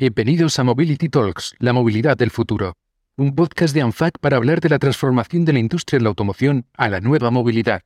Bienvenidos a Mobility Talks, la movilidad del futuro. Un podcast de ANFAC para hablar de la transformación de la industria de la automoción a la nueva movilidad.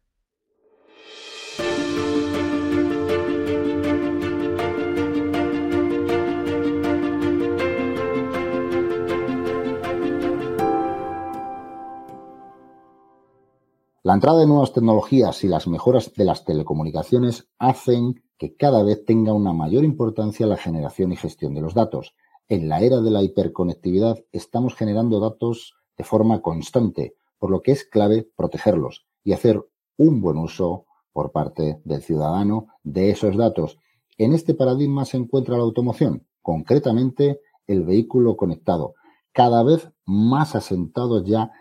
La entrada de nuevas tecnologías y las mejoras de las telecomunicaciones hacen que cada vez tenga una mayor importancia la generación y gestión de los datos. En la era de la hiperconectividad estamos generando datos de forma constante, por lo que es clave protegerlos y hacer un buen uso por parte del ciudadano de esos datos. En este paradigma se encuentra la automoción, concretamente el vehículo conectado, cada vez más asentado ya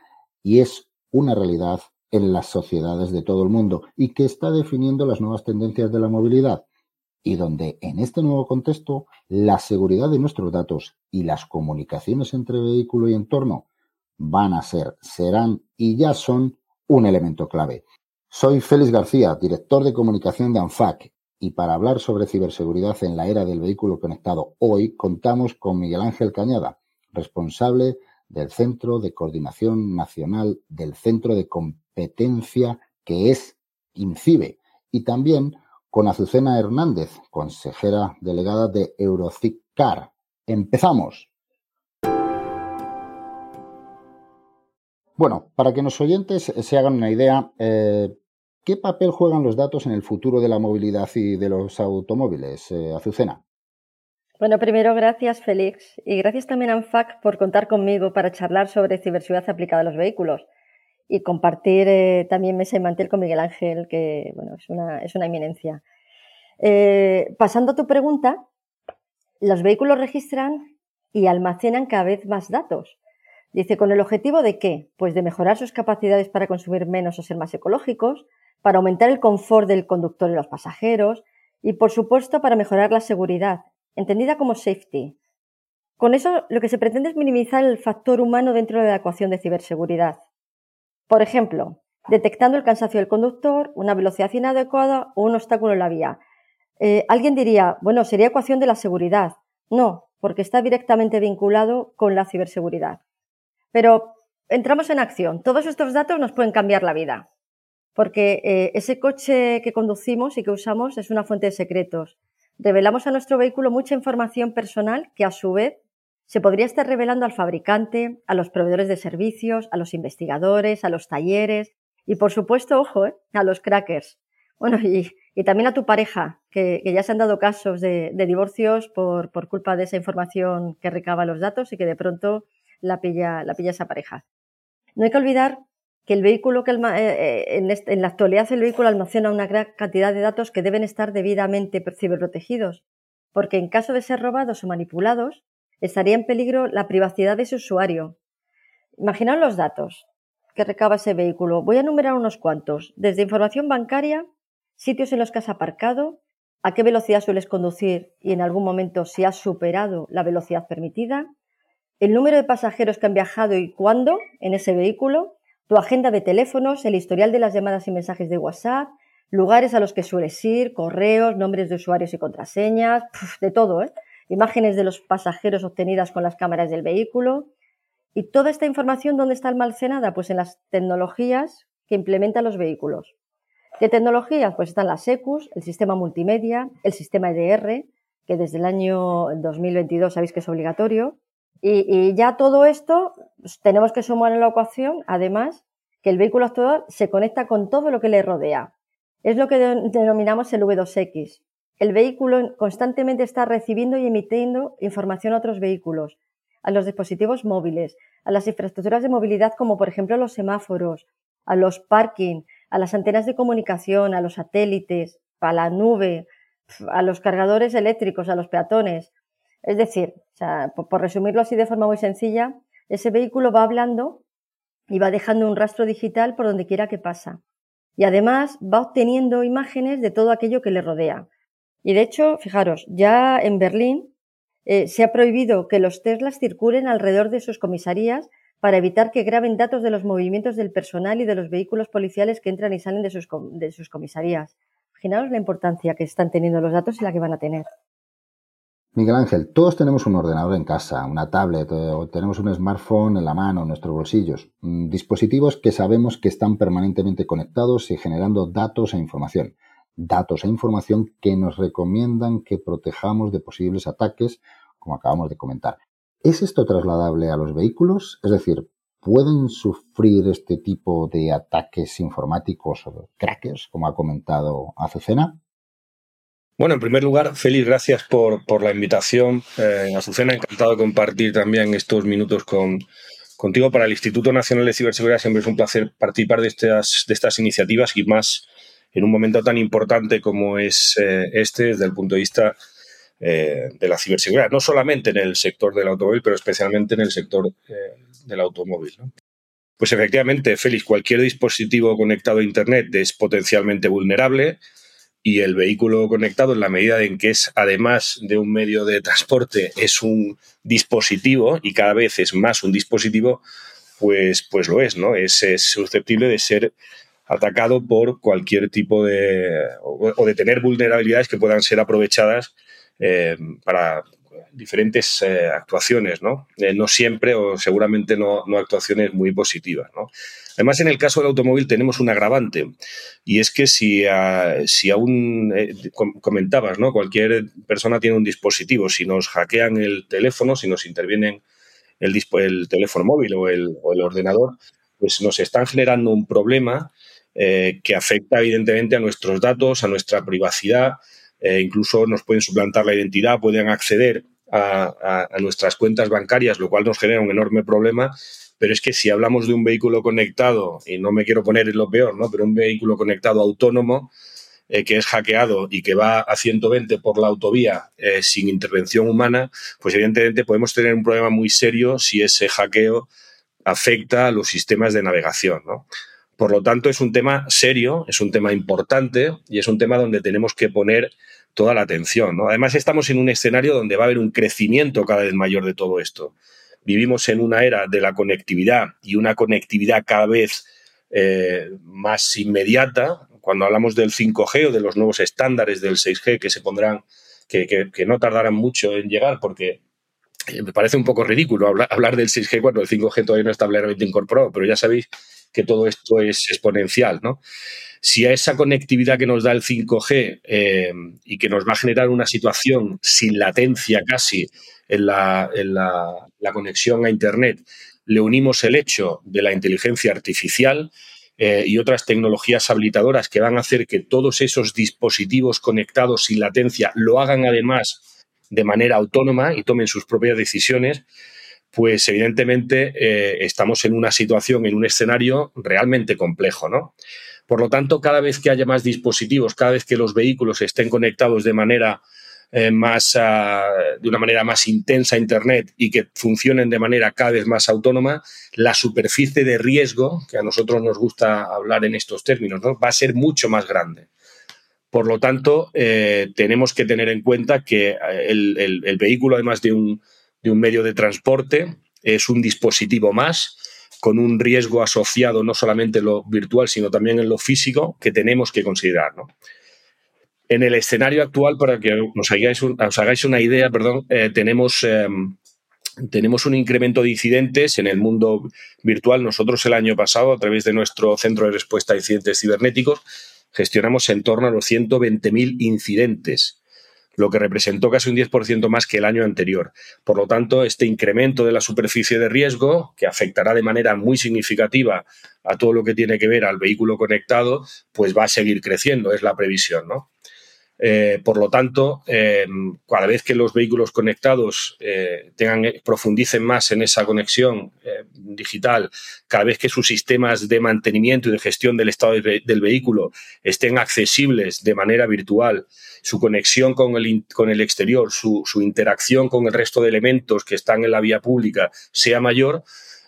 y es una realidad en las sociedades de todo el mundo y que está definiendo las nuevas tendencias de la movilidad y donde en este nuevo contexto la seguridad de nuestros datos y las comunicaciones entre vehículo y entorno van a ser, serán y ya son un elemento clave. Soy Félix García, director de comunicación de ANFAC y para hablar sobre ciberseguridad en la era del vehículo conectado hoy contamos con Miguel Ángel Cañada, responsable del Centro de Coordinación Nacional del Centro de Competencia que es INCIBE y también con Azucena Hernández, consejera delegada de Eurocicar. Empezamos. Bueno, para que los oyentes se hagan una idea, eh, ¿qué papel juegan los datos en el futuro de la movilidad y de los automóviles, eh, Azucena? Bueno, primero gracias Félix y gracias también a ANFAC por contar conmigo para charlar sobre ciberseguridad aplicada a los vehículos y compartir eh, también mesa y mantel con Miguel Ángel, que bueno, es una, es una eminencia. Eh, pasando a tu pregunta, los vehículos registran y almacenan cada vez más datos. Dice, ¿con el objetivo de qué? Pues de mejorar sus capacidades para consumir menos o ser más ecológicos, para aumentar el confort del conductor y los pasajeros, y por supuesto para mejorar la seguridad, entendida como safety. Con eso lo que se pretende es minimizar el factor humano dentro de la ecuación de ciberseguridad. Por ejemplo, detectando el cansancio del conductor, una velocidad inadecuada o un obstáculo en la vía. Eh, alguien diría, bueno, sería ecuación de la seguridad. No, porque está directamente vinculado con la ciberseguridad. Pero entramos en acción. Todos estos datos nos pueden cambiar la vida, porque eh, ese coche que conducimos y que usamos es una fuente de secretos revelamos a nuestro vehículo mucha información personal que a su vez se podría estar revelando al fabricante, a los proveedores de servicios, a los investigadores, a los talleres y por supuesto, ojo, ¿eh? a los crackers. Bueno, y, también a tu pareja, que, ya se han dado casos de, divorcios por, por, culpa de esa información que recaba los datos y que de pronto la pilla, la pilla esa pareja. No hay que olvidar que el vehículo que eh, eh, en, la actualidad el vehículo almacena una gran cantidad de datos que deben estar debidamente ciberprotegidos, porque en caso de ser robados o manipulados, estaría en peligro la privacidad de su usuario. Imaginaos los datos que recaba ese vehículo. Voy a enumerar unos cuantos, desde información bancaria, sitios en los que has aparcado, a qué velocidad sueles conducir y en algún momento si has superado la velocidad permitida, el número de pasajeros que han viajado y cuándo en ese vehículo, tu agenda de teléfonos, el historial de las llamadas y mensajes de WhatsApp, lugares a los que sueles ir, correos, nombres de usuarios y contraseñas, de todo, ¿eh? imágenes de los pasajeros obtenidas con las cámaras del vehículo. ¿Y toda esta información dónde está almacenada? Pues en las tecnologías que implementan los vehículos. ¿Qué tecnologías? Pues están las ECUS, el sistema multimedia, el sistema EDR, que desde el año 2022 sabéis que es obligatorio, y, ya todo esto pues, tenemos que sumar en la ecuación, además, que el vehículo actual se conecta con todo lo que le rodea. Es lo que denominamos el V2X. El vehículo constantemente está recibiendo y emitiendo información a otros vehículos, a los dispositivos móviles, a las infraestructuras de movilidad como por ejemplo los semáforos, a los parking, a las antenas de comunicación, a los satélites, a la nube, a los cargadores eléctricos, a los peatones. Es decir, por resumirlo así de forma muy sencilla, ese vehículo va hablando y va dejando un rastro digital por donde quiera que pasa. Y además va obteniendo imágenes de todo aquello que le rodea. Y de hecho, fijaros, ya en Berlín eh, se ha prohibido que los Teslas circulen alrededor de sus comisarías para evitar que graben datos de los movimientos del personal y de los vehículos policiales que entran y salen de sus, de sus comisarías. Imaginaos la importancia que están teniendo los datos y la que van a tener. Miguel Ángel, todos tenemos un ordenador en casa, una tablet eh, o tenemos un smartphone en la mano, en nuestros bolsillos. Mm, dispositivos que sabemos que están permanentemente conectados y generando datos e información. Datos e información que nos recomiendan que protejamos de posibles ataques, como acabamos de comentar. ¿Es esto trasladable a los vehículos? Es decir, ¿pueden sufrir este tipo de ataques informáticos o crackers, como ha comentado Azucena? Bueno, en primer lugar, Félix, gracias por, por la invitación. Eh, Azucena, encantado de compartir también estos minutos con, contigo. Para el Instituto Nacional de Ciberseguridad siempre es un placer participar de estas, de estas iniciativas y más en un momento tan importante como es eh, este desde el punto de vista eh, de la ciberseguridad, no solamente en el sector del automóvil, pero especialmente en el sector eh, del automóvil. Pues efectivamente, Félix, cualquier dispositivo conectado a Internet es potencialmente vulnerable y el vehículo conectado en la medida en que es, además de un medio de transporte, es un dispositivo y cada vez es más un dispositivo, pues, pues lo es, ¿no? Es, susceptible de ser atacado por cualquier tipo de... o, de tener vulnerabilidades que puedan ser aprovechadas eh, para diferentes eh, actuaciones, ¿no? Eh, no siempre o seguramente no, no actuaciones muy positivas, ¿no? Además, en el caso del automóvil tenemos un agravante y es que si, si aún eh, comentabas, ¿no? Cualquier persona tiene un dispositivo, si nos hackean el teléfono, si nos intervienen el, el teléfono móvil o el, ordenador, pues nos están generando un problema eh, que afecta evidentemente a nuestros datos, a nuestra privacidad, eh, incluso nos pueden suplantar la identidad, pueden acceder a, a, nuestras cuentas bancarias, lo cual nos genera un enorme problema pero es que si hablamos de un vehículo conectado, y no me quiero poner en lo peor, ¿no? Pero un vehículo conectado autónomo, eh, que es hackeado y que va a 120 por la autovía eh, sin intervención humana, pues evidentemente podemos tener un problema muy serio si ese hackeo afecta a los sistemas de navegación, ¿no? Por lo tanto, es un tema serio, es un tema importante y es un tema donde tenemos que poner toda la atención. ¿no? Además, estamos en un escenario donde va a haber un crecimiento cada vez mayor de todo esto vivimos en una era de la conectividad y una conectividad cada vez eh, más inmediata. Cuando hablamos del 5G o de los nuevos estándares del 6G que se pondrán, que, no tardarán mucho en llegar, porque eh, me parece un poco ridículo hablar, del 6G cuando el 5G todavía no está plenamente incorporado, pero ya sabéis que todo esto es exponencial, ¿no? Si a esa conectividad que nos da el 5G eh, y que nos va a generar una situación sin latencia casi en la, conexión a Internet, le unimos el hecho de la inteligencia artificial eh, y otras tecnologías habilitadoras que van a hacer que todos esos dispositivos conectados sin latencia lo hagan además de manera autónoma y tomen sus propias decisiones, pues evidentemente eh, estamos en una situación, en un escenario realmente complejo, ¿no? Por lo tanto, cada vez que haya más dispositivos, cada vez que los vehículos estén conectados de manera eh, más, ah, de una manera más intensa Internet y que funcionen de manera cada vez más autónoma, la superficie de riesgo, que a nosotros nos gusta hablar en estos términos, va a ser mucho más grande. Por lo tanto, eh, tenemos que tener en cuenta que eh, el, vehículo, además de un, de un medio de transporte, es un dispositivo más con un riesgo asociado no solamente en lo virtual, sino también en lo físico que tenemos que considerar. ¿no? En el escenario actual, para que os hagáis, una idea, perdón, eh, tenemos, em, tenemos un incremento de incidentes en el mundo virtual. Nosotros el año pasado, a través de nuestro Centro de Respuesta a Incidentes Cibernéticos, gestionamos en torno a los 120.000 incidentes lo que representó casi un 10% más que el año anterior. Por lo tanto, este incremento de la superficie de riesgo, que afectará de manera muy significativa a todo lo que tiene que ver al vehículo conectado, pues va a seguir creciendo, es la previsión, ¿no? Eh, por lo tanto, eh, cada vez que los vehículos conectados eh, tengan, profundicen más en esa conexión digital, cada vez que sus sistemas de mantenimiento y de gestión del estado del vehículo estén accesibles de manera virtual, su conexión con el, con el exterior, su, su interacción con el resto de elementos que están en la vía pública sea mayor,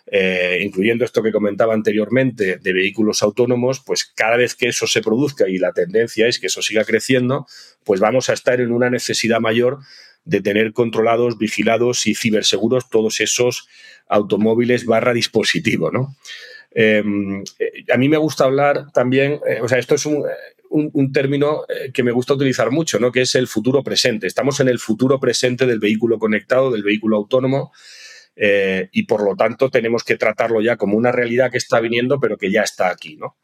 eh, incluyendo esto que comentaba anteriormente de vehículos autónomos, pues cada vez que eso se produzca y la tendencia es que eso siga creciendo, pues vamos a estar en una necesidad mayor de tener controlados, vigilados y ciberseguros todos esos automóviles barra dispositivo, ¿no? Em, eh, a mí me gusta hablar también, eh, o sea, esto es un, un, término que me gusta utilizar mucho, ¿no? Que es el futuro presente. Estamos en el futuro presente del vehículo conectado, del vehículo autónomo. Eh, y por lo tanto tenemos que tratarlo ya como una realidad que está viniendo, pero que ya está aquí, ¿no?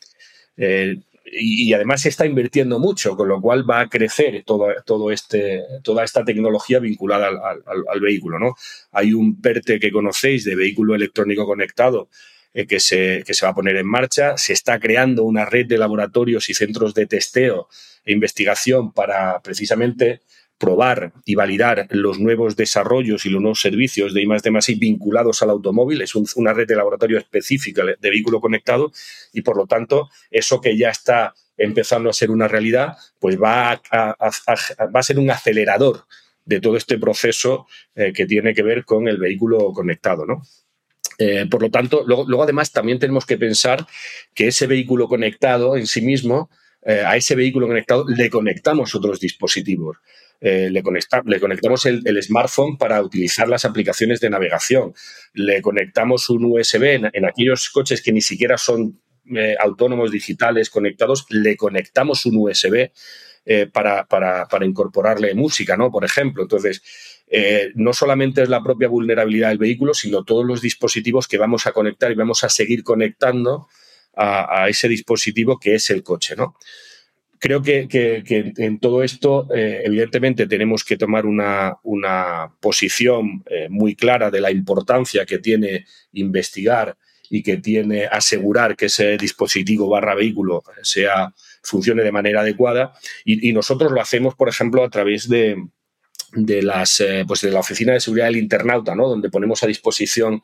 Eh, y, además se está invirtiendo mucho, con lo cual va a crecer todo, todo este, toda esta tecnología vinculada al, vehículo, ¿no? Hay un PERTE que conocéis de vehículo electrónico conectado eh, que, se, que se va a poner en marcha. Se está creando una red de laboratorios y centros de testeo e investigación para precisamente probar y validar los nuevos desarrollos y los nuevos servicios de I+D+I vinculados al automóvil. Es una red de laboratorio específica de vehículo conectado y, por lo tanto, eso que ya está empezando a ser una realidad, pues va a, va a ser un acelerador de todo este proceso eh, que tiene que ver con el vehículo conectado, ¿no? Eh, por lo tanto, luego, luego, además también tenemos que pensar que ese vehículo conectado en sí mismo, eh, a ese vehículo conectado le conectamos otros dispositivos. Eh, le, le, conectamos el, smartphone para utilizar las aplicaciones de navegación, le conectamos un USB en, aquellos coches que ni siquiera son eh, autónomos digitales conectados, le conectamos un USB eh, para, para, para, incorporarle música, ¿no? Por ejemplo, entonces, no solamente es la propia vulnerabilidad del vehículo, sino todos los dispositivos que vamos a conectar y vamos a seguir conectando a, a ese dispositivo que es el coche, ¿no? Creo que, en todo esto, eh, evidentemente, tenemos que tomar una, posición eh, muy clara de la importancia que tiene investigar y que tiene asegurar que ese dispositivo barra vehículo sea, funcione de manera adecuada. Y, nosotros lo hacemos, por ejemplo, a través de, las, eh, pues de la Oficina de Seguridad del Internauta, ¿no? donde ponemos a disposición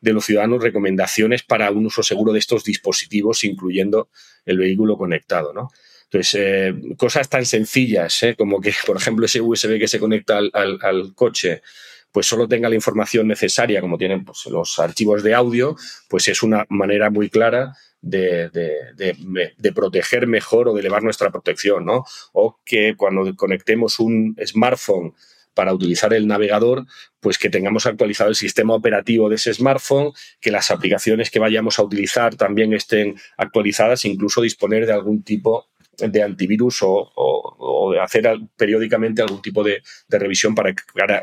de los ciudadanos recomendaciones para un uso seguro de estos dispositivos, incluyendo el vehículo conectado. ¿no? Entonces, eh, cosas tan sencillas ¿eh? como que, por ejemplo, ese USB que se conecta al, coche, pues solo tenga la información necesaria, como tienen pues, los archivos de audio, pues es una manera muy clara de, de, proteger mejor o de elevar nuestra protección, ¿no? O que cuando conectemos un smartphone para utilizar el navegador, pues que tengamos actualizado el sistema operativo de ese smartphone, que las aplicaciones que vayamos a utilizar también estén actualizadas, incluso disponer de algún tipo de antivirus o, de hacer periódicamente algún tipo de, revisión para,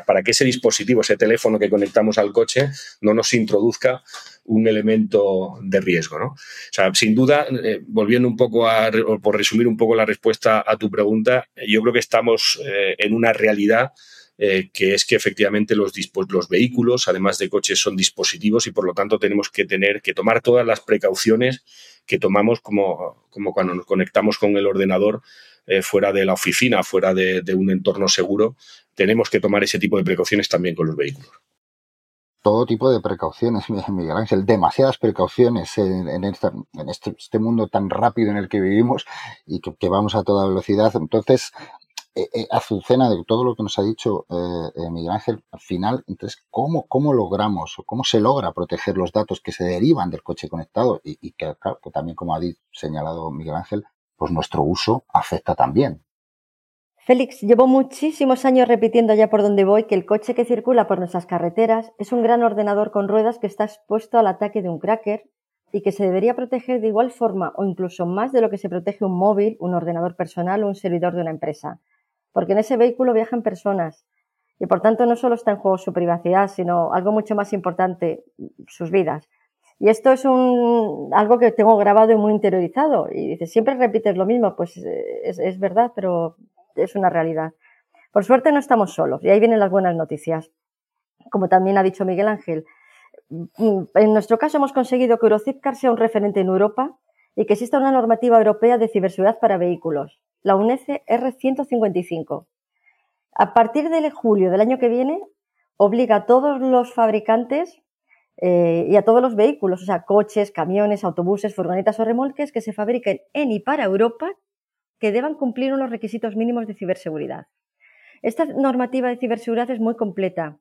para, que ese dispositivo, ese teléfono que conectamos al coche, no nos introduzca un elemento de riesgo. ¿no? O sea, sin duda, eh, volviendo un poco a, o por resumir un poco la respuesta a tu pregunta, yo creo que estamos eh, en una realidad eh, que es que efectivamente los, los vehículos, además de coches, son dispositivos y por lo tanto tenemos que tener que tomar todas las precauciones que tomamos como, cuando nos conectamos con el ordenador eh, fuera de la oficina, fuera de, un entorno seguro. Tenemos que tomar ese tipo de precauciones también con los vehículos todo tipo de precauciones, Miguel Ángel, demasiadas precauciones en, este, este, mundo tan rápido en el que vivimos y que, vamos a toda velocidad. Entonces, eh, eh, Azucena, de todo lo que nos ha dicho eh, Miguel Ángel, al final, entonces, ¿cómo, ¿cómo logramos o cómo se logra proteger los datos que se derivan del coche conectado? Y, que, que también, como ha señalado Miguel Ángel, pues nuestro uso afecta también. Félix, llevo muchísimos años repitiendo ya por donde voy que el coche que circula por nuestras carreteras es un gran ordenador con ruedas que está expuesto al ataque de un cracker y que se debería proteger de igual forma o incluso más de lo que se protege un móvil, un ordenador personal o un servidor de una empresa porque en ese vehículo viajan personas y por tanto no solo está en juego su privacidad, sino algo mucho más importante, sus vidas. Y esto es un, algo que tengo grabado y muy interiorizado. Y dices, siempre repites lo mismo, pues eh, es, es verdad, pero es una realidad. Por suerte no estamos solos y ahí vienen las buenas noticias. Como también ha dicho Miguel Ángel, en nuestro caso hemos conseguido que Eurozipcar sea un referente en Europa y que exista una normativa europea de ciberseguridad para vehículos, la UNECE R155. A partir de julio del año que viene, obliga a todos los fabricantes eh, y a todos los vehículos, o sea, coches, camiones, autobuses, furgonetas o remolques que se fabriquen en y para Europa, que deban cumplir unos requisitos mínimos de ciberseguridad. Esta normativa de ciberseguridad es muy completa.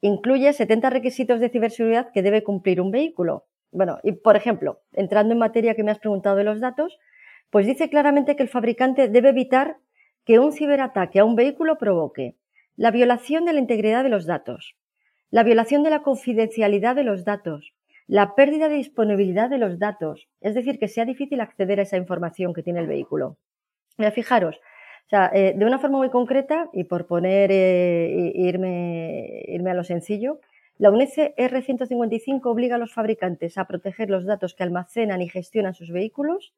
Incluye 70 requisitos de ciberseguridad que debe cumplir un vehículo. Bueno, y por ejemplo, entrando en materia que me has preguntado de los datos, pues dice claramente que el fabricante debe evitar que un ciberataque a un vehículo provoque la violación de la integridad de los datos, la violación de la confidencialidad de los datos, la pérdida de disponibilidad de los datos, es decir, que sea difícil acceder a esa información que tiene el vehículo. fijaros, eh, de una forma muy concreta y por poner eh, irme, irme a lo sencillo, la UNECE R155 obliga a los fabricantes a proteger los datos que almacenan y gestionan sus vehículos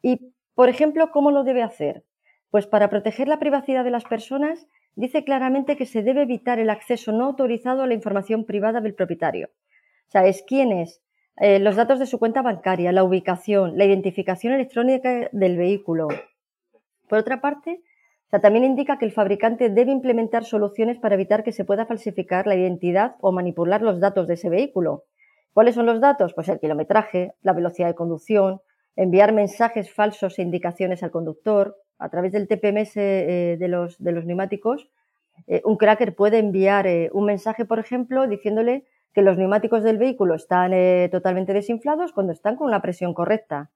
y, por ejemplo, ¿cómo lo debe hacer? Pues para proteger la privacidad de las personas dice claramente que se debe evitar el acceso no autorizado a la información privada del propietario. O sea, es quién es, eh, los datos de su cuenta bancaria, la ubicación, la identificación electrónica del vehículo. Por otra parte, también indica que el fabricante debe implementar soluciones para evitar que se pueda falsificar la identidad o manipular los datos de ese vehículo. ¿Cuáles son los datos? Pues el kilometraje, la velocidad de conducción, enviar mensajes falsos e indicaciones al conductor, a través del TPMS eh, de, los, neumáticos, eh, un cracker puede enviar eh, un mensaje, por ejemplo, diciéndole que los neumáticos del vehículo están totalmente desinflados cuando están con una presión correcta.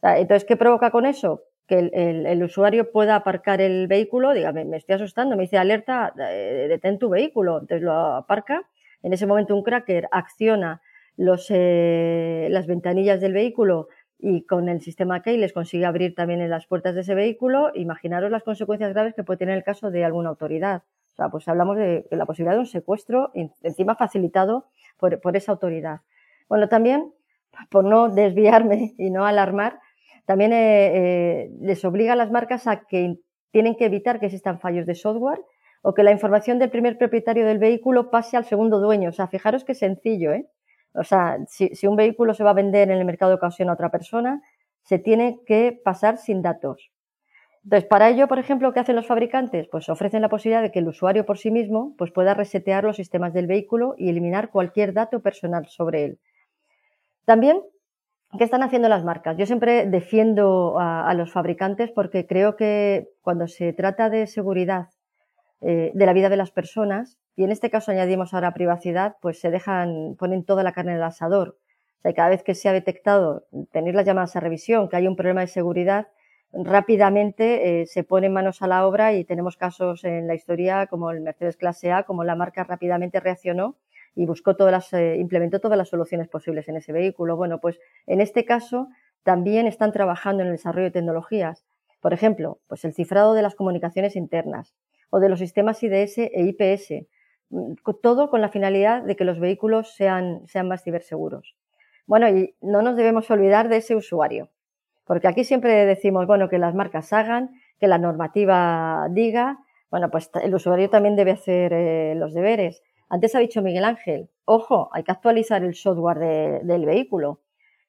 Entonces, ¿qué provoca con eso? Que el, usuario pueda aparcar el vehículo, diga, me, estoy asustando, me dice alerta, detén tu vehículo. Entonces lo aparca. En ese momento un cracker acciona los, las ventanillas del vehículo y con el sistema les consigue abrir también las puertas de ese vehículo, imaginaros las consecuencias graves que puede tener el caso de alguna autoridad. O sea, pues hablamos de la posibilidad de un secuestro encima facilitado por, esa autoridad. Bueno, también, por no desviarme y no alarmar, también eh, eh, les obliga a las marcas a que tienen que evitar que existan fallos de software o que la información del primer propietario del vehículo pase al segundo dueño. O sea, fijaros qué sencillo, ¿eh? O sea, si, un vehículo se va a vender en el mercado de ocasión a otra persona, se tiene que pasar sin datos. Entonces, para ello, por ejemplo, ¿qué hacen los fabricantes? Pues ofrecen la posibilidad de que el usuario por sí mismo pues, pueda resetear los sistemas del vehículo y eliminar cualquier dato personal sobre él. También, ¿qué están haciendo las marcas? Yo siempre defiendo a los fabricantes porque creo que cuando se trata de seguridad eh, de la vida de las personas y en este caso añadimos ahora privacidad, pues se dejan, ponen toda la carne en el asador. O sea, cada vez que se ha detectado, tener las llamadas a revisión, que hay un problema de seguridad, rápidamente eh, se ponen manos a la obra y tenemos casos en la historia como el Mercedes Clase A, como la marca rápidamente reaccionó y buscó todas las, eh, implementó todas las soluciones posibles en ese vehículo. Bueno, pues en este caso también están trabajando en el desarrollo de tecnologías. Por ejemplo, pues el cifrado de las comunicaciones internas, o de los sistemas IDS e IPS, mm, todo con la finalidad de que los vehículos sean, sean más ciberseguros. Bueno, y no nos debemos olvidar de ese usuario, porque aquí siempre decimos, bueno, que las marcas hagan, que la normativa diga, bueno, pues el usuario también debe hacer eh, los deberes. Antes ha dicho Miguel Ángel, ojo, hay que actualizar el software del vehículo.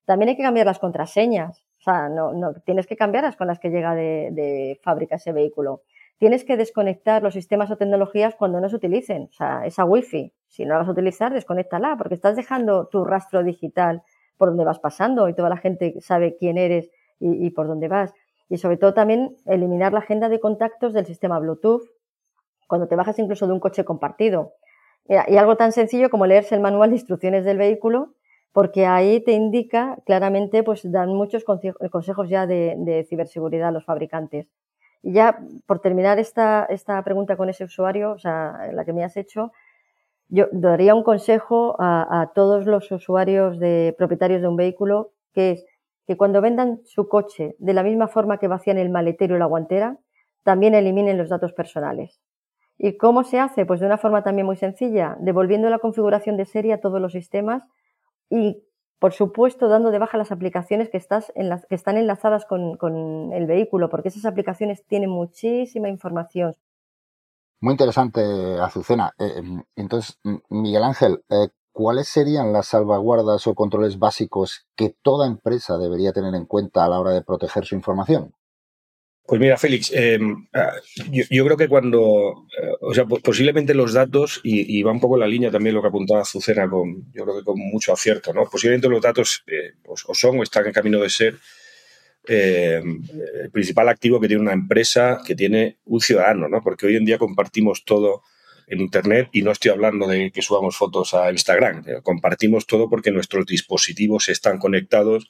También hay que cambiar las contraseñas. O sea, no, no tienes que cambiarlas con las que llega de, fábrica ese vehículo tienes que desconectar los sistemas o tecnologías cuando no se utilicen. O sea, esa wifi, si no la vas a utilizar, desconéctala, porque estás dejando tu rastro digital por donde vas pasando y toda la gente sabe quién eres y, por dónde vas. Y sobre todo también eliminar la agenda de contactos del sistema Bluetooth cuando te bajas incluso de un coche compartido. Y algo tan sencillo como leerse el manual de instrucciones del vehículo, porque ahí te indica claramente, pues dan muchos consejos ya de, ciberseguridad a los fabricantes. Y ya por terminar esta, esta pregunta con ese usuario, o sea, la que me has hecho, yo daría un consejo a, todos los usuarios de propietarios de un vehículo, que es que cuando vendan su coche de la misma forma que vacían el maletero y la guantera, también eliminen los datos personales. ¿Y cómo se hace? Pues de una forma también muy sencilla, devolviendo la configuración de serie a todos los sistemas y por supuesto, dando de baja las aplicaciones que, están enlazadas con, el vehículo, porque esas aplicaciones tienen muchísima información. Muy interesante, Azucena. Eh, entonces, Miguel Ángel, eh, ¿cuáles serían las salvaguardas o controles básicos que toda empresa debería tener en cuenta a la hora de proteger su información? Pues mira, Félix, em, ah, yo, creo que cuando, eh, o sea, posiblemente los datos, y, va un poco en la línea también lo que apuntaba Azucena, con, yo creo que con mucho acierto, ¿no? Posiblemente los datos eh, pues, o son o están en camino de ser em, el principal activo que tiene una empresa, que tiene un ciudadano, ¿no? Porque hoy en día compartimos todo en Internet y no estoy hablando de que subamos fotos a Instagram, eh, compartimos todo porque nuestros dispositivos están conectados.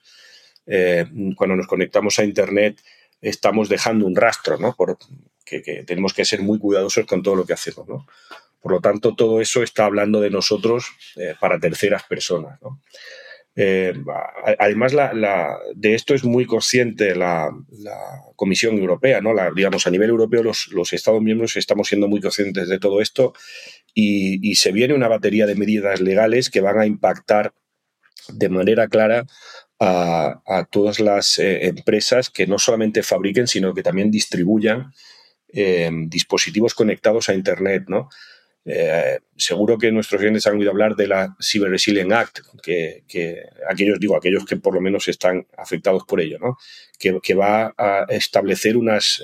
cuando nos conectamos a Internet, estamos dejando un rastro, ¿no? Por, que, tenemos que ser muy cuidadosos con todo lo que hacemos, ¿no? Por lo tanto, todo eso está hablando de nosotros eh, para terceras personas, ¿no? Eh, además, de esto es muy consciente la, Comisión Europea, ¿no? digamos, a nivel europeo los, Estados miembros estamos siendo muy conscientes de todo esto y, se viene una batería de medidas legales que van a impactar de manera clara a, todas las eh, empresas que no solamente fabriquen, sino que también distribuyan eh, dispositivos conectados a Internet, ¿no? Eh, seguro que nuestros clientes han oído hablar de la Cyber Resilience Act, que, aquellos, digo, aquellos que por lo menos están afectados por ello, ¿no? que, va a establecer unas,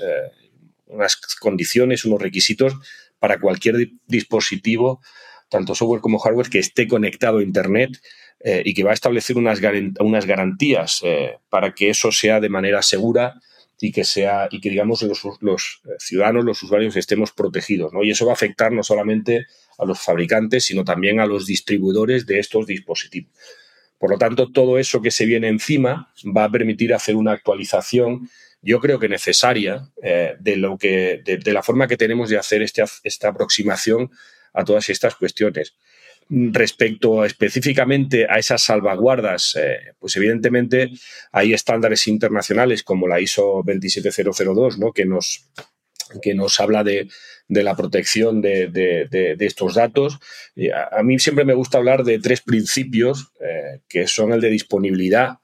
unas condiciones, unos requisitos para cualquier dispositivo, tanto software como hardware, que esté conectado a Internet eh, y que va a establecer unas, unas garantías eh, para que eso sea de manera segura y que sea y que digamos los, los, ciudadanos, los usuarios estemos protegidos, ¿no? Y eso va a afectar no solamente a los fabricantes, sino también a los distribuidores de estos dispositivos. Por lo tanto, todo eso que se viene encima va a permitir hacer una actualización, yo creo que necesaria, eh, de lo que de, la forma que tenemos de hacer este, esta aproximación a todas estas cuestiones. Respecto específicamente a esas salvaguardas, eh, pues evidentemente hay estándares internacionales como la ISO 27002, ¿no? que, nos, que nos habla de, la protección de, estos datos. a, mí siempre me gusta hablar de tres principios, eh, que son el de disponibilidad,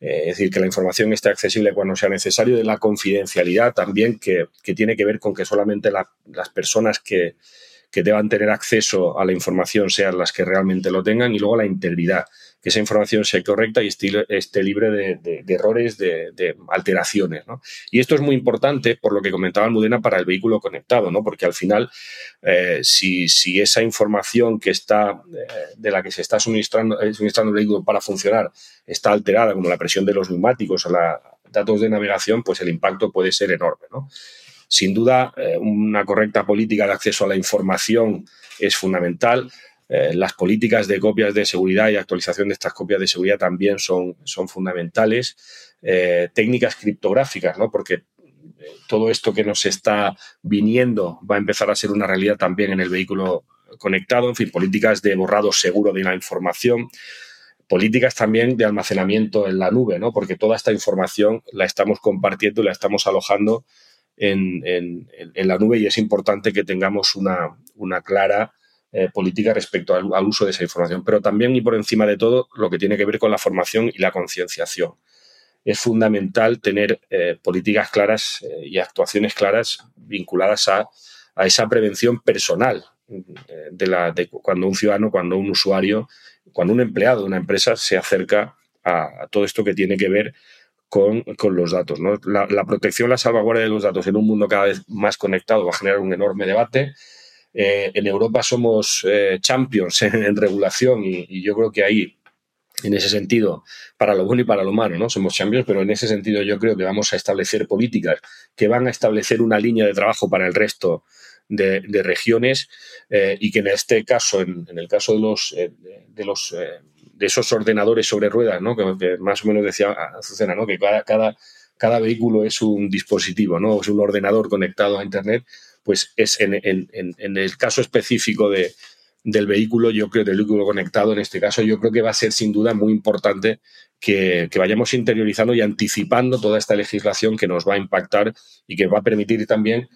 eh, es decir, que la información esté accesible cuando sea necesario, de la confidencialidad también, que, tiene que ver con que solamente las personas que, que deban tener acceso a la información sean las que realmente lo tengan y luego la integridad, que esa información sea correcta y esté, libre de, errores, de, alteraciones. Y esto es muy importante, por lo que comentaba Almudena, para el vehículo conectado, ¿no? porque al final, eh, si, esa información que está, eh, de la que se está suministrando, eh, suministrando el vehículo para funcionar está alterada, como la presión de los neumáticos o los datos de navegación, pues el impacto puede ser enorme. ¿no? Sin duda, eh, una correcta política de acceso a la información es fundamental. Eh, las políticas de copias de seguridad y actualización de estas copias de seguridad también son, son fundamentales. Eh, técnicas criptográficas, ¿no? porque todo esto que nos está viniendo va a empezar a ser una realidad también en el vehículo conectado. En fin, políticas de borrado seguro de la información políticas también de almacenamiento en la nube, ¿no? Porque toda esta información la estamos compartiendo y la estamos alojando en, la nube y es importante que tengamos una, clara eh, política respecto al, uso de esa información. Pero también y por encima de todo lo que tiene que ver con la formación y la concienciación. Es fundamental tener eh, políticas claras eh, y actuaciones claras vinculadas a, esa prevención personal de, la, de cuando un ciudadano, cuando un usuario, cuando un empleado de una empresa se acerca a todo esto que tiene que ver con, los datos. La, protección, la salvaguardia de los datos en un mundo cada vez más conectado va a generar un enorme debate. Eh, en Europa somos eh, champions en, regulación y, yo creo que ahí, en ese sentido, para lo bueno y para lo malo, ¿no? Somos champions, pero en ese sentido yo creo que vamos a establecer políticas que van a establecer una línea de trabajo para el resto de, regiones eh, y que en este caso, en, el caso de los, de los de esos ordenadores sobre ruedas, ¿no? Que, más o menos decía Azucena, ¿no? Que cada, cada, cada, vehículo es un dispositivo, ¿no? Es un ordenador conectado a Internet, pues es en, en, el caso específico de, del vehículo, yo creo, del vehículo conectado, en este caso, yo creo que va a ser sin duda muy importante que, vayamos interiorizando y anticipando toda esta legislación que nos va a impactar y que va a permitir también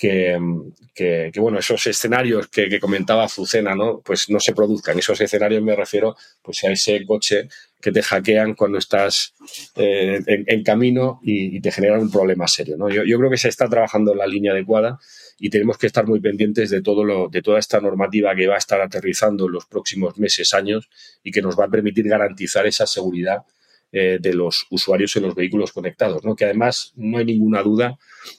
que, bueno, esos escenarios que, comentaba Azucena, ¿no? Pues no se produzcan. Esos escenarios me refiero pues a ese coche que te hackean cuando estás eh, en, camino y, te generan un problema serio, ¿no? Yo, creo que se está trabajando en la línea adecuada y tenemos que estar muy pendientes de, todo lo, de toda esta normativa que va a estar aterrizando en los próximos meses, años y que nos va a permitir garantizar esa seguridad eh, de los usuarios en los vehículos conectados, ¿no? que además no hay ninguna duda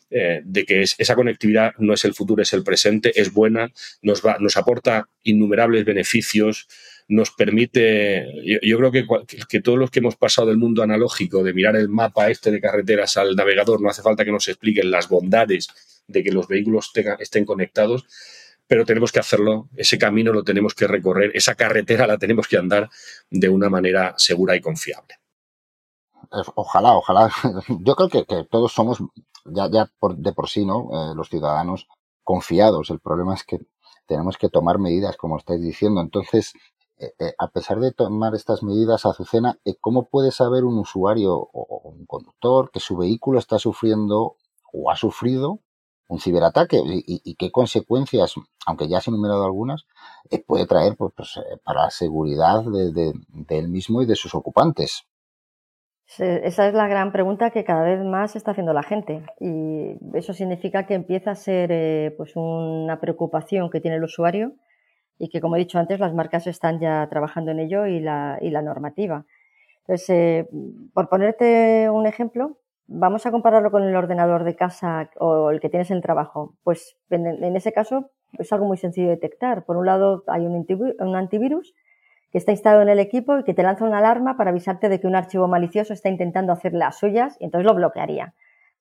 eh, de que esa conectividad no es el futuro, es el presente, es buena, nos, aporta innumerables beneficios, nos permite, yo, creo que, todos los que hemos pasado del mundo analógico, de mirar el mapa este de carreteras al navegador, no hace falta que nos expliquen las bondades de que los vehículos estén conectados, pero tenemos que hacerlo, ese camino lo tenemos que recorrer, esa carretera la tenemos que andar de una manera segura y confiable ojalá, ojalá. Yo creo que, todos somos ya, ya por, de por sí, ¿no? Eh, los ciudadanos confiados. El problema es que tenemos que tomar medidas, como estáis diciendo. Entonces, eh, eh, a pesar de tomar estas medidas, Azucena, ¿cómo puede saber un usuario o, un conductor que su vehículo está sufriendo o ha sufrido un ciberataque y, qué consecuencias, aunque ya se han enumerado algunas, puede traer pues, pues para la seguridad de él mismo y de sus ocupantes? Esa es la gran pregunta que cada vez más está haciendo la gente y eso significa que empieza a ser eh, pues una preocupación que tiene el usuario y que, como he dicho antes, las marcas están ya trabajando en ello y la, y la normativa. Entonces, eh, por ponerte un ejemplo, vamos a compararlo con el ordenador de casa o el que tienes en el trabajo. Pues en, en ese caso es algo muy sencillo de detectar. Por un lado, hay un antivirus que está instalado en el equipo y que te lanza una alarma para avisarte de que un archivo malicioso está intentando hacer las suyas y entonces lo bloquearía.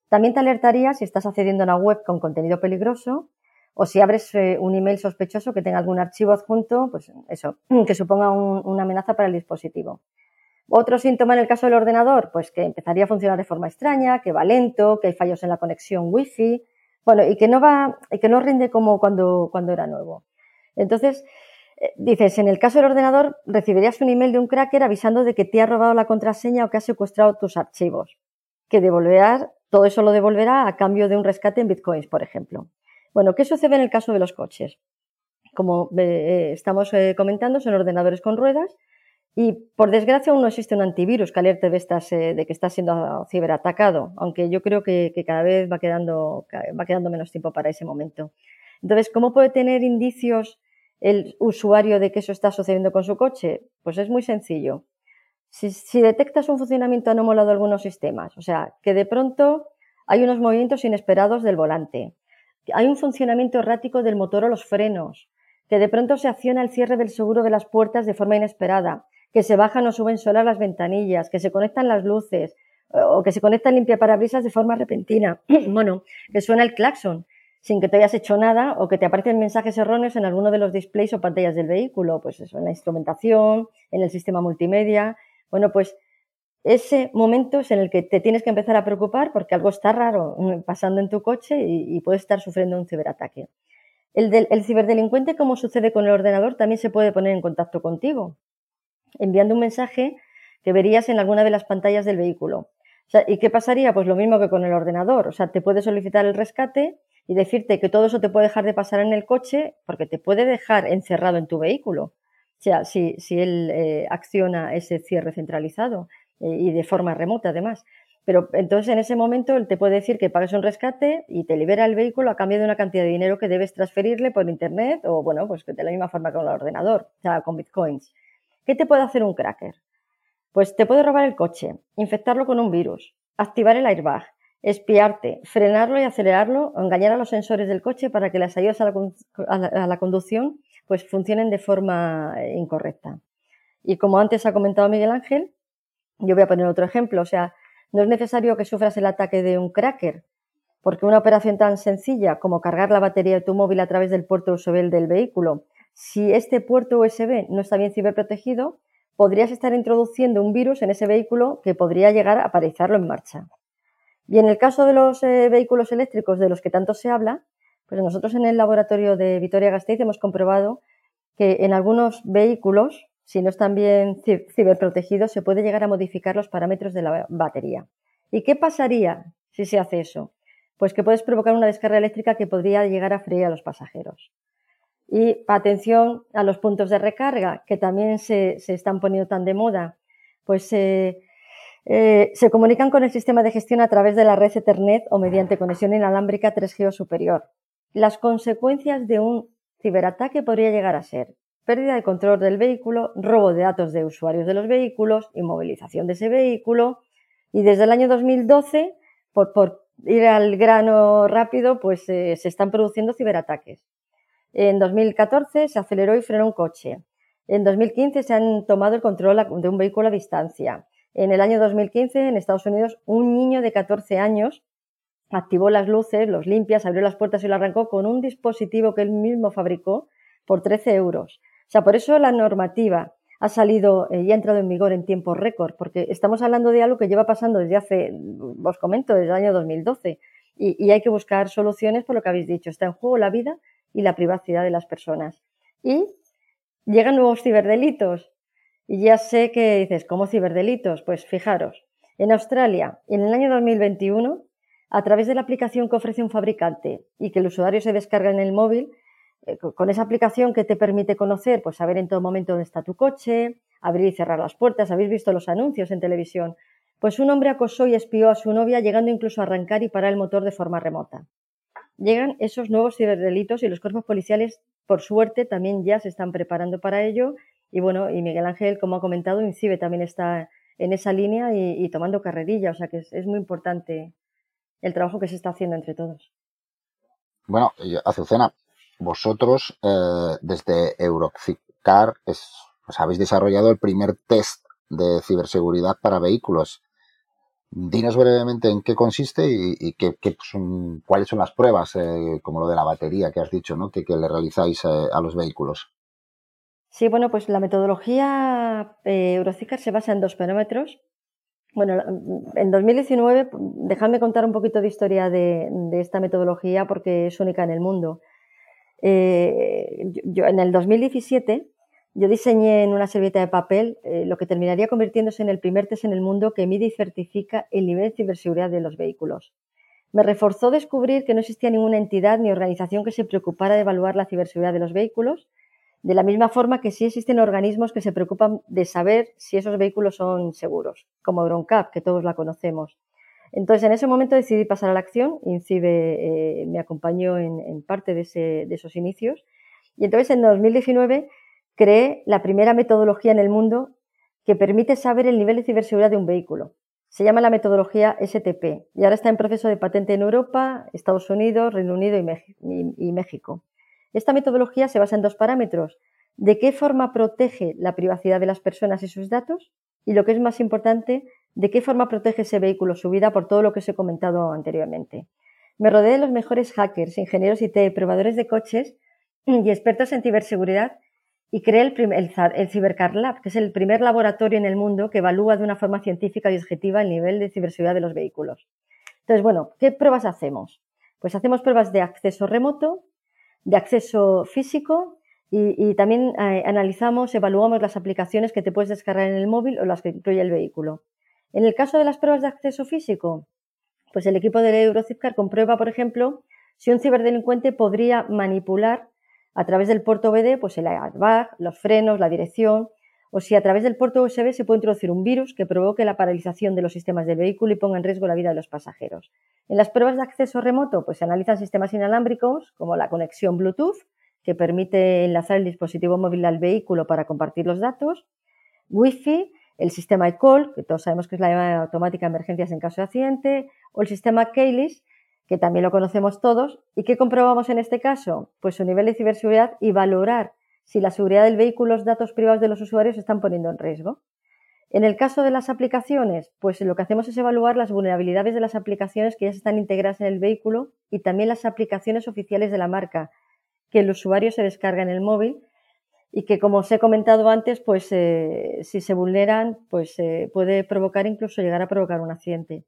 También te alertaría si estás accediendo a una web con contenido peligroso o si abres eh, un email sospechoso que tenga algún archivo adjunto, pues eso, que suponga una amenaza para el dispositivo. Otro síntoma en el caso del ordenador, pues que empezaría a funcionar de forma extraña, que va lento, que hay fallos en la conexión wifi, bueno, y que no va, y que no rinde como cuando, cuando era nuevo. Entonces, dices, en el caso del ordenador, recibirías un email de un cracker avisando de que te ha robado la contraseña o que ha secuestrado tus archivos. Que devolverá, todo eso lo devolverá a cambio de un rescate en bitcoins, por ejemplo. Bueno, ¿qué sucede en el caso de los coches? Como eh, estamos eh, comentando, son ordenadores con ruedas y por desgracia aún no existe un antivirus que alerte de, de que está siendo ciberatacado, aunque yo creo que, que, cada vez va quedando, va quedando menos tiempo para ese momento. Entonces, ¿cómo puede tener indicios el usuario de que eso está sucediendo con su coche? Pues es muy sencillo. Si, detectas un funcionamiento anómalo de algunos sistemas, o sea, que de pronto hay unos movimientos inesperados del volante, hay un funcionamiento errático del motor o los frenos, que de pronto se acciona el cierre del seguro de las puertas de forma inesperada, que se bajan o suben solas las ventanillas, que se conectan las luces, o que se conecta el limpiaparabrisas de forma repentina. bueno, que suena el claxon, sin que te hayas hecho nada o que te aparecen mensajes erróneos en alguno de los displays o pantallas del vehículo, pues eso, en la instrumentación, en el sistema multimedia. Bueno, pues ese momento es en el que te tienes que empezar a preocupar porque algo está raro pasando en tu coche y, puedes estar sufriendo un ciberataque. El, el ciberdelincuente, como sucede con el ordenador, también se puede poner en contacto contigo, enviando un mensaje que verías en alguna de las pantallas del vehículo. ¿Y qué pasaría? Pues lo mismo que con el ordenador. O sea, te puede solicitar el rescate y decirte que todo eso te puede dejar de pasar en el coche porque te puede dejar encerrado en tu vehículo. O sea, si, si él eh, acciona ese cierre centralizado eh, y de forma remota además. Pero entonces en ese momento él te puede decir que pagues un rescate y te libera el vehículo a cambio de una cantidad de dinero que debes transferirle por internet o bueno, pues de la misma forma que con el ordenador, o sea, con bitcoins. ¿Qué te puede hacer un cracker? Pues te puede robar el coche, infectarlo con un virus, activar el airbag, espiarte, frenarlo y acelerarlo o engañar a los sensores del coche para que las ayudas a la, conducción pues funcionen de forma eh, incorrecta. Y como antes ha comentado Miguel Ángel, yo voy a poner otro ejemplo. O sea, no es necesario que sufras el ataque de un cracker, porque una operación tan sencilla como cargar la batería de tu móvil a través del puerto USB del vehículo, si este puerto USB no está bien ciberprotegido, podrías estar introduciendo un virus en ese vehículo que podría llegar a parizarlo en marcha. Y en el caso de los eh, vehículos eléctricos de los que tanto se habla, pues nosotros en el laboratorio de Vitoria-Gasteiz hemos comprobado que en algunos vehículos, si no están bien ciberprotegidos, se puede llegar a modificar los parámetros de la batería. ¿Y qué pasaría si se hace eso? Pues que puedes provocar una descarga eléctrica que podría llegar a freír a los pasajeros. Y atención a los puntos de recarga, que también se, están poniendo tan de moda. Pues eh, eh, se comunican con el sistema de gestión a través de la red Ethernet o mediante conexión inalámbrica 3G o superior. las consecuencias de un ciberataque podría llegar a ser pérdida de control del vehículo, robo de datos de usuarios de los vehículos, inmovilización de ese vehículo. Y desde el año 2012, por, ir al grano rápido, pues eh, se están produciendo ciberataques. En 2014 se aceleró y frenó un coche. En 2015 se han tomado el control de un vehículo a distancia. En el año 2015, en Estados Unidos, un niño de 14 años activó las luces, los limpias, abrió las puertas y lo arrancó con un dispositivo que él mismo fabricó por 13 euros. O sea, por eso la normativa ha salido eh, y ha entrado en vigor en tiempo récord, porque estamos hablando de algo que lleva pasando desde hace, os comento, desde el año 2012. Y, y hay que buscar soluciones por lo que habéis dicho. Está en juego la vida y la privacidad de las personas. Y llegan nuevos ciberdelitos. Y ya sé que dices, ¿cómo ciberdelitos? Pues fijaros, en Australia, en el año 2021, a través de la aplicación que ofrece un fabricante y que el usuario se descarga en el móvil, eh, con esa aplicación que te permite conocer, pues saber en todo momento dónde está tu coche, abrir y cerrar las puertas, habéis visto los anuncios en televisión, pues un hombre acosó y espió a su novia llegando incluso a arrancar y parar el motor de forma remota. Llegan esos nuevos ciberdelitos y los cuerpos policiales, por suerte, también ya se están preparando para ello. Y bueno, y Miguel Ángel, como ha comentado, INCIBE también está en esa línea y, tomando carrerilla, o sea que es muy importante el trabajo que se está haciendo entre todos. Bueno, Azucena, vosotros eh, desde Eurocicar es, pues habéis desarrollado el primer test de ciberseguridad para vehículos. Dinos brevemente en qué consiste y, qué, son, cuáles son las pruebas, eh, como lo de la batería que has dicho, ¿no? que, le realizáis eh, a los vehículos. Sí, bueno, pues la metodología Eurocicar se basa en dos parámetros. Bueno, en 2019, dejadme contar un poquito de historia de, esta metodología porque es única en el mundo. Eh, yo, en el 2017 yo diseñé en una servilleta de papel eh, lo que terminaría convirtiéndose en el primer test en el mundo que mide y certifica el nivel de ciberseguridad de los vehículos. Me reforzó descubrir que no existía ninguna entidad ni organización que se preocupara de evaluar la ciberseguridad de los vehículos de la misma forma que sí existen organismos que se preocupan de saber si esos vehículos son seguros, como EuronCap, que todos la conocemos. Entonces, en ese momento decidí pasar a la acción. INCIBE eh, me acompañó en, parte de, esos inicios. Y entonces, en 2019, creé la primera metodología en el mundo que permite saber el nivel de ciberseguridad de un vehículo. Se llama la metodología STP y ahora está en proceso de patente en Europa, Estados Unidos, Reino Unido y México. Esta metodología se basa en dos parámetros. De qué forma protege la privacidad de las personas y sus datos y lo que es más importante, de qué forma protege ese vehículo su vida por todo lo que os he comentado anteriormente. Me rodeé de los mejores hackers, ingenieros IT, probadores de coches y expertos en ciberseguridad y creé el, el, el Cybercar Lab, que es el primer laboratorio en el mundo que evalúa de una forma científica y objetiva el nivel de ciberseguridad de los vehículos. Entonces, bueno, ¿qué pruebas hacemos? Pues hacemos pruebas de acceso remoto, de acceso físico y, también eh, analizamos, evaluamos las aplicaciones que te puedes descargar en el móvil o las que incluye el vehículo. En el caso de las pruebas de acceso físico, pues el equipo de Eurocipcar comprueba, por ejemplo, si un ciberdelincuente podría manipular a través del puerto BD pues el airbag, los frenos, la dirección, o si a través del puerto USB se puede introducir un virus que provoque la paralización de los sistemas del vehículo y ponga en riesgo la vida de los pasajeros. En las pruebas de acceso remoto, pues se analizan sistemas inalámbricos como la conexión Bluetooth, que permite enlazar el dispositivo móvil al vehículo para compartir los datos, Wi-Fi, el sistema eCall, que todos sabemos que es la llamada automática de emergencias en caso de accidente, o el sistema Keyless, que también lo conocemos todos. ¿Y qué comprobamos en este caso? Pues su nivel de ciberseguridad y valorar si la seguridad del vehículo, los datos privados de los usuarios se están poniendo en riesgo. En el caso de las aplicaciones, pues lo que hacemos es evaluar las vulnerabilidades de las aplicaciones que ya están integradas en el vehículo y también las aplicaciones oficiales de la marca que el usuario se descarga en el móvil y que, como os he comentado antes, pues eh, si se vulneran, pues eh, puede provocar incluso llegar a provocar un accidente.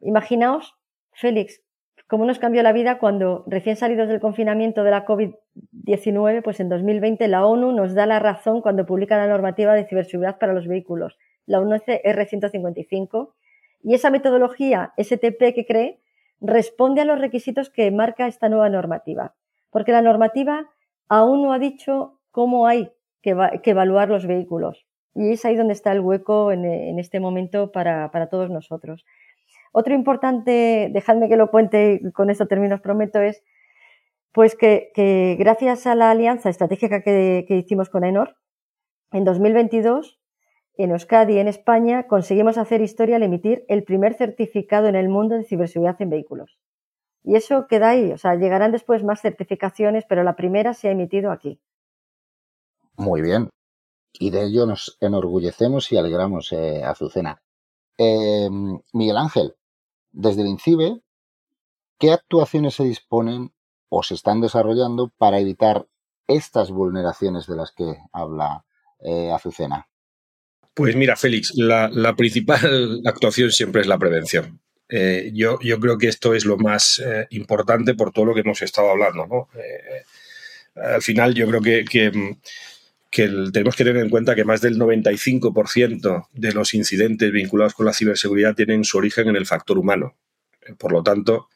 Imaginaos, Félix, cómo nos cambió la vida cuando recién salidos del confinamiento de la COVID-19, pues en 2020 la ONU nos da la razón cuando publica la normativa de ciberseguridad para los vehículos, la ONU R155, y esa metodología STP que cree responde a los requisitos que marca esta nueva normativa, porque la normativa aún no ha dicho cómo hay que, evaluar los vehículos. Y es ahí donde está el hueco en, este momento para todos nosotros. Otro importante, dejadme que lo cuente con esto termino, os prometo, es Pues que, gracias a la alianza estratégica que, hicimos con Enor, en 2022 en Euskadi, en España, conseguimos hacer historia al emitir el primer certificado en el mundo de ciberseguridad en vehículos. Y eso queda ahí, o sea, llegarán después más certificaciones, pero la primera se ha emitido aquí. Muy bien. Y de ello nos enorgullecemos y alegramos, eh, Azucena. Eh, Miguel Ángel, desde el INCIBE, ¿qué actuaciones se disponen o se están desarrollando para evitar estas vulneraciones de las que habla eh, Azucena? Pues mira, Félix, la, principal actuación siempre es la prevención. Eh, yo, yo, creo que esto es lo más eh, importante por todo lo que hemos estado hablando. ¿no? Al final, yo creo que, tenemos que tener en cuenta que más del 95% de los incidentes vinculados con la ciberseguridad tienen su origen en el factor humano. Por lo tanto,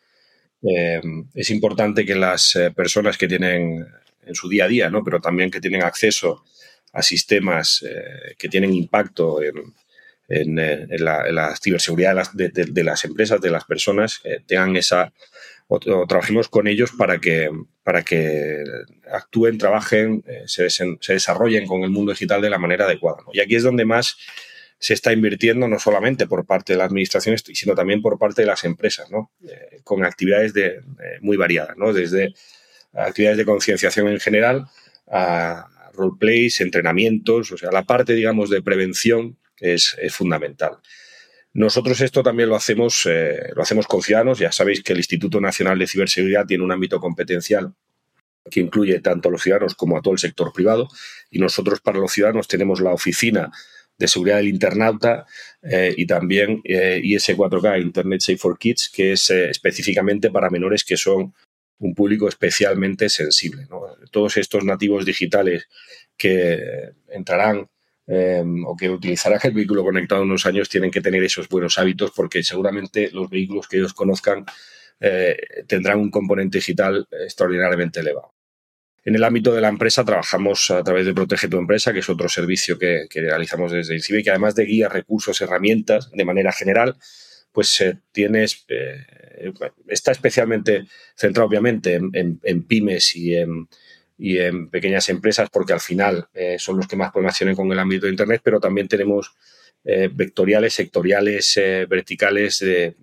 es importante que las personas que tienen en su día a día, ¿no? pero también que tienen acceso a sistemas eh, que tienen impacto en, en, eh, la, ciberseguridad de las, empresas, de las personas, eh, tengan esa o, trabajemos con ellos para que, para que actúen, trabajen, se, se, desarrollen con el mundo digital de la manera adecuada. Y aquí es donde más se está invirtiendo no solamente por parte de las administraciones, sino también por parte de las empresas, ¿no? con actividades de, muy variadas, ¿no? desde actividades de concienciación en general a, roleplays, entrenamientos, o sea, la parte, digamos, de prevención es, fundamental. Nosotros esto también lo hacemos, eh, lo hacemos con ciudadanos. Ya sabéis que el Instituto Nacional de Ciberseguridad tiene un ámbito competencial que incluye tanto a los ciudadanos como a todo el sector privado. Y nosotros para los ciudadanos tenemos la oficina de seguridad del internauta eh, y también eh, IS4K, Internet Safe for Kids, que es específicamente para menores que son un público especialmente sensible. Todos estos nativos digitales que entrarán em, o que utilizarán el vehículo conectado unos años tienen que tener esos buenos hábitos porque seguramente los vehículos que ellos conozcan eh, tendrán un componente digital extraordinariamente elevado. En el ámbito de la empresa trabajamos a través de Protege tu empresa, que es otro servicio que, realizamos desde INCIBE, que además de guías, recursos, herramientas, de manera general, pues eh, tienes, eh, está especialmente centrado obviamente en, pymes y en, y en, pequeñas empresas porque al final eh, son los que más tienen con el ámbito de Internet, pero también tenemos vectoriales, sectoriales, verticales en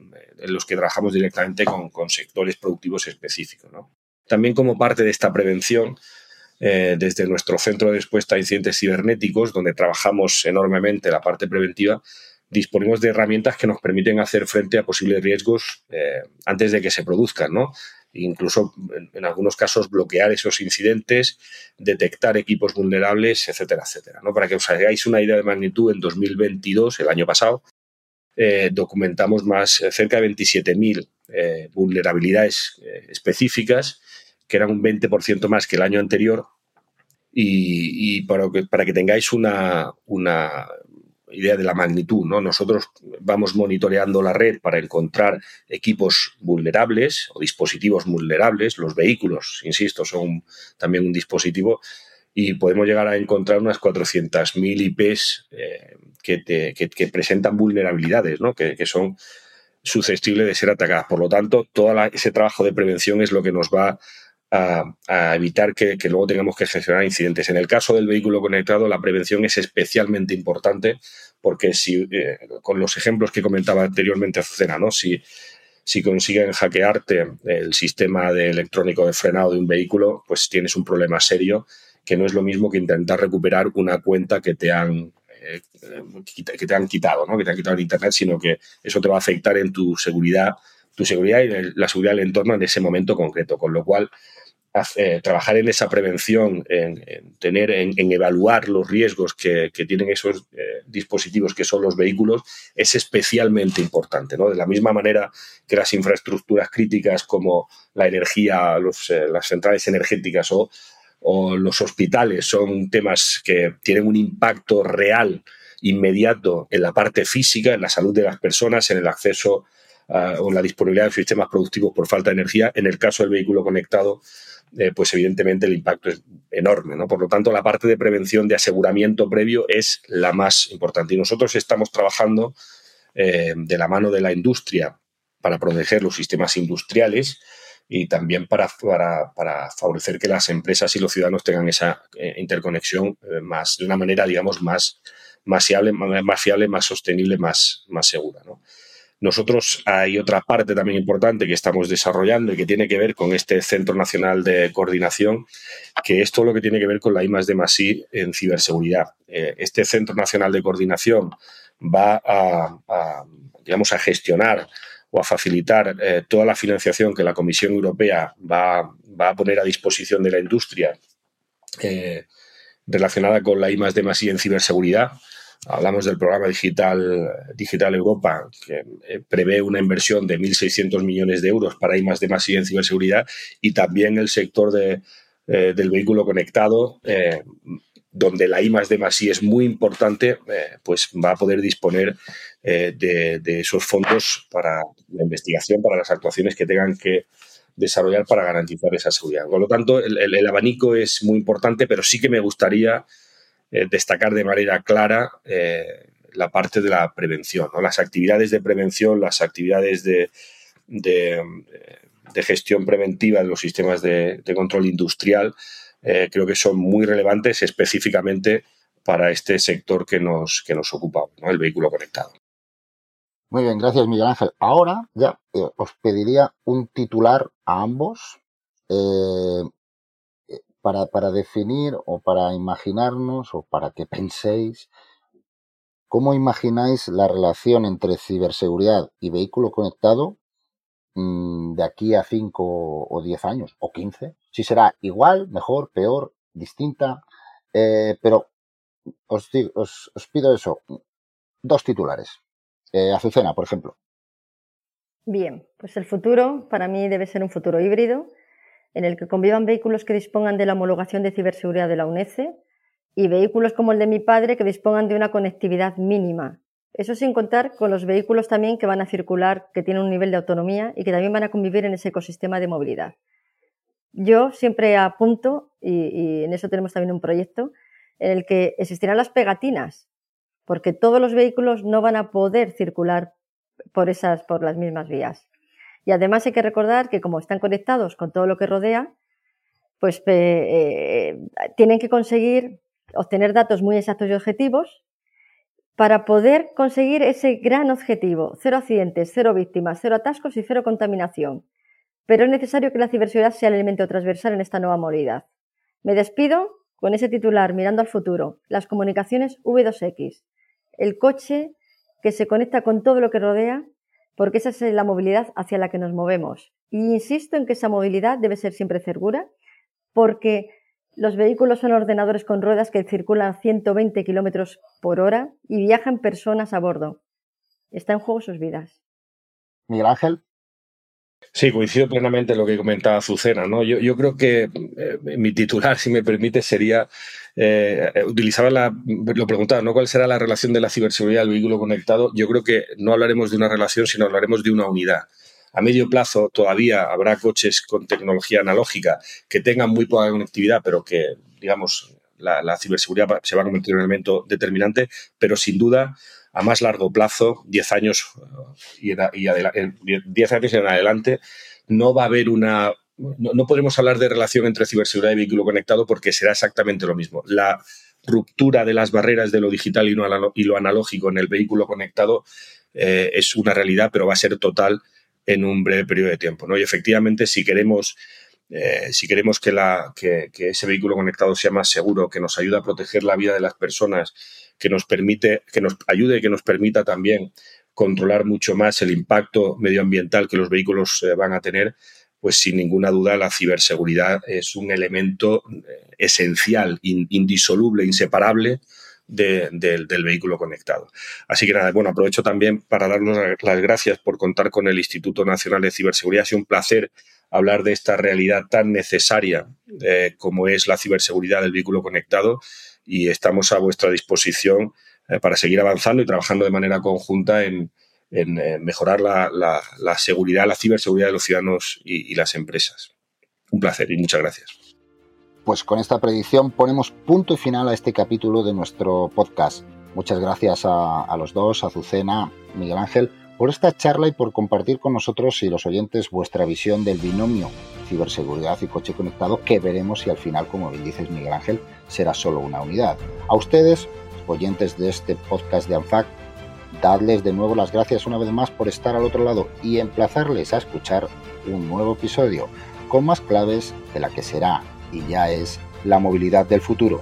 los que trabajamos directamente con, sectores productivos específicos. También como parte de esta prevención, desde nuestro centro de respuesta a incidentes cibernéticos, donde trabajamos enormemente la parte preventiva, disponemos de herramientas que nos permiten hacer frente a posibles riesgos eh, antes de que se produzcan, ¿no? Incluso en, algunos casos bloquear esos incidentes, detectar equipos vulnerables, etcétera, etcétera. ¿no? Para que os hagáis una idea de magnitud, en 2022, el año pasado, eh, documentamos más eh, cerca de 27.000 vulnerabilidades específicas, que eran un 20% más que el año anterior. Y, para, que, para que tengáis una, una, idea de la magnitud, ¿no? Nosotros vamos monitoreando la red para encontrar equipos vulnerables o dispositivos vulnerables. Los vehículos, insisto, son también un dispositivo y podemos llegar a encontrar unas 400.000 IPs eh, que, presentan vulnerabilidades, ¿no? que, son susceptibles de ser atacadas. Por lo tanto, todo ese trabajo de prevención es lo que nos va a, evitar que, luego tengamos que gestionar incidentes. En el caso del vehículo conectado, la prevención es especialmente importante porque si, eh, con los ejemplos que comentaba anteriormente Azucena, ¿no? si, si consiguen hackearte el sistema de electrónico de frenado de un vehículo, pues tienes un problema serio que no es lo mismo que intentar recuperar una cuenta que te han eh, que te han quitado, ¿no? que te han quitado en Internet, sino que eso te va a afectar en tu seguridad, tu seguridad y la seguridad del entorno en ese momento concreto. Con lo cual, eh, trabajar en esa prevención, en, tener, en, evaluar los riesgos que, tienen esos eh, dispositivos que son los vehículos, es especialmente importante. ¿no? De la misma manera que las infraestructuras críticas como la energía, eh, las centrales energéticas o, los hospitales son temas que tienen un impacto real, inmediato en la parte física, en la salud de las personas, en el acceso o la disponibilidad de sistemas productivos por falta de energía. En el caso del vehículo conectado, eh, pues evidentemente el impacto es enorme. ¿no? Por lo tanto, la parte de prevención, de aseguramiento previo es la más importante. Y nosotros estamos trabajando eh, de la mano de la industria para proteger los sistemas industriales y también para, para, favorecer que las empresas y los ciudadanos tengan esa eh, interconexión más, de una manera, digamos, más, más, fiable, más, más sostenible, más, más segura. Nosotros hay otra parte también importante que estamos desarrollando y que tiene que ver con este Centro Nacional de Coordinación, que es todo lo que tiene que ver con la I de en ciberseguridad. Eh, este Centro Nacional de Coordinación va a, digamos, a gestionar o a facilitar eh, toda la financiación que la Comisión Europea va, a poner a disposición de la industria eh, relacionada con la I de I en ciberseguridad. Hablamos del programa digital, digital Europa, que eh, prevé una inversión de 1.600 millones de euros para I de I en ciberseguridad y también el sector de, del vehículo conectado donde la I más más es muy importante, eh, pues va a poder disponer eh, de, esos fondos para la investigación, para las actuaciones que tengan que desarrollar para garantizar esa seguridad. Por lo tanto, el, abanico es muy importante, pero sí que me gustaría eh, destacar de manera clara la parte de la prevención, las actividades de prevención, las actividades de, gestión preventiva de los sistemas de control industrial eh, creo que son muy relevantes específicamente para este sector que nos, que nos ocupa, el vehículo conectado. Muy bien, gracias Miguel Ángel. Ahora ya eh, os pediría un titular a ambos eh, para, para definir o para imaginarnos o para que penséis cómo imagináis la relación entre ciberseguridad y vehículo conectado Mm, de aquí a 5 o 10 años, o 15. Si será igual, mejor, peor, distinta. Eh, pero os, os, pido eso, dos titulares. Eh, Azucena, por ejemplo. Bien, pues el futuro para mí debe ser un futuro híbrido en el que convivan vehículos que dispongan de la homologación de ciberseguridad de la UNECE y vehículos como el de mi padre que dispongan de una conectividad mínima, eso sin contar con los vehículos también que van a circular, que tienen un nivel de autonomía y que también van a convivir en ese ecosistema de movilidad. Yo siempre apunto, y, en eso tenemos también un proyecto, en el que existirán las pegatinas, porque todos los vehículos no van a poder circular por esas, por las mismas vías. Y además hay que recordar que como están conectados con todo lo que rodea, pues eh, tienen que conseguir obtener datos muy exactos y objetivos para poder conseguir ese gran objetivo, cero accidentes, cero víctimas, cero atascos y cero contaminación. Pero es necesario que la ciberseguridad sea el elemento transversal en esta nueva movilidad. Me despido con ese titular mirando al futuro, las comunicaciones V2X, el coche que se conecta con todo lo que rodea, porque esa es la movilidad hacia la que nos movemos. Y insisto en que esa movilidad debe ser siempre segura, porque los vehículos son ordenadores con ruedas que circulan a 120 kilómetros por hora y viajan personas a bordo. Está en juego sus vidas. Miguel Ángel. Sí, coincido plenamente en lo que comentaba Azucena. ¿no? Yo, creo que eh, mi titular, si me permite, sería eh, utilizaba la, lo preguntaba, ¿no? ¿Cuál será la relación de la ciberseguridad del vehículo conectado? Yo creo que no hablaremos de una relación, sino hablaremos de una unidad. A medio plazo todavía habrá coches con tecnología analógica que tengan muy poca conectividad, pero que, digamos, la, ciberseguridad se va a convertir en un elemento determinante, pero sin duda a más largo plazo, 10 años y, y 10 años en adelante, no va a haber una no, podremos hablar de relación entre ciberseguridad y vehículo conectado porque será exactamente lo mismo. La ruptura de las barreras de lo digital y, lo analógico en el vehículo conectado eh, es una realidad, pero va a ser total en un breve periodo de tiempo. ¿no? Y efectivamente, si queremos, eh, si queremos que, la, que, ese vehículo conectado sea más seguro, que nos ayude a proteger la vida de las personas, que nos permite, que nos ayude que nos permita también controlar mucho más el impacto medioambiental que los vehículos eh, van a tener, pues sin ninguna duda la ciberseguridad es un elemento eh, esencial, indisoluble, inseparable del vehículo conectado. Así que nada, bueno, aprovecho también para darnos las gracias por contar con el Instituto Nacional de Ciberseguridad. Ha sido un placer hablar de esta realidad tan necesaria eh, como es la ciberseguridad del vehículo conectado y estamos a vuestra disposición eh, para seguir avanzando y trabajando de manera conjunta en, eh, mejorar la, seguridad, la ciberseguridad de los ciudadanos y las empresas. Un placer y muchas gracias. Pues con esta predicción ponemos punto y final a este capítulo de nuestro podcast. Muchas gracias a, los dos, a Azucena, Miguel Ángel, por esta charla y por compartir con nosotros y los oyentes vuestra visión del binomio ciberseguridad y coche conectado, que veremos si al final, como bien dices Miguel Ángel, será solo una unidad. A ustedes, oyentes de este podcast de ANFAC, dadles de nuevo las gracias una vez más por estar al otro lado y emplazarles a escuchar un nuevo episodio con más claves de la que será y ya es la movilidad del futuro.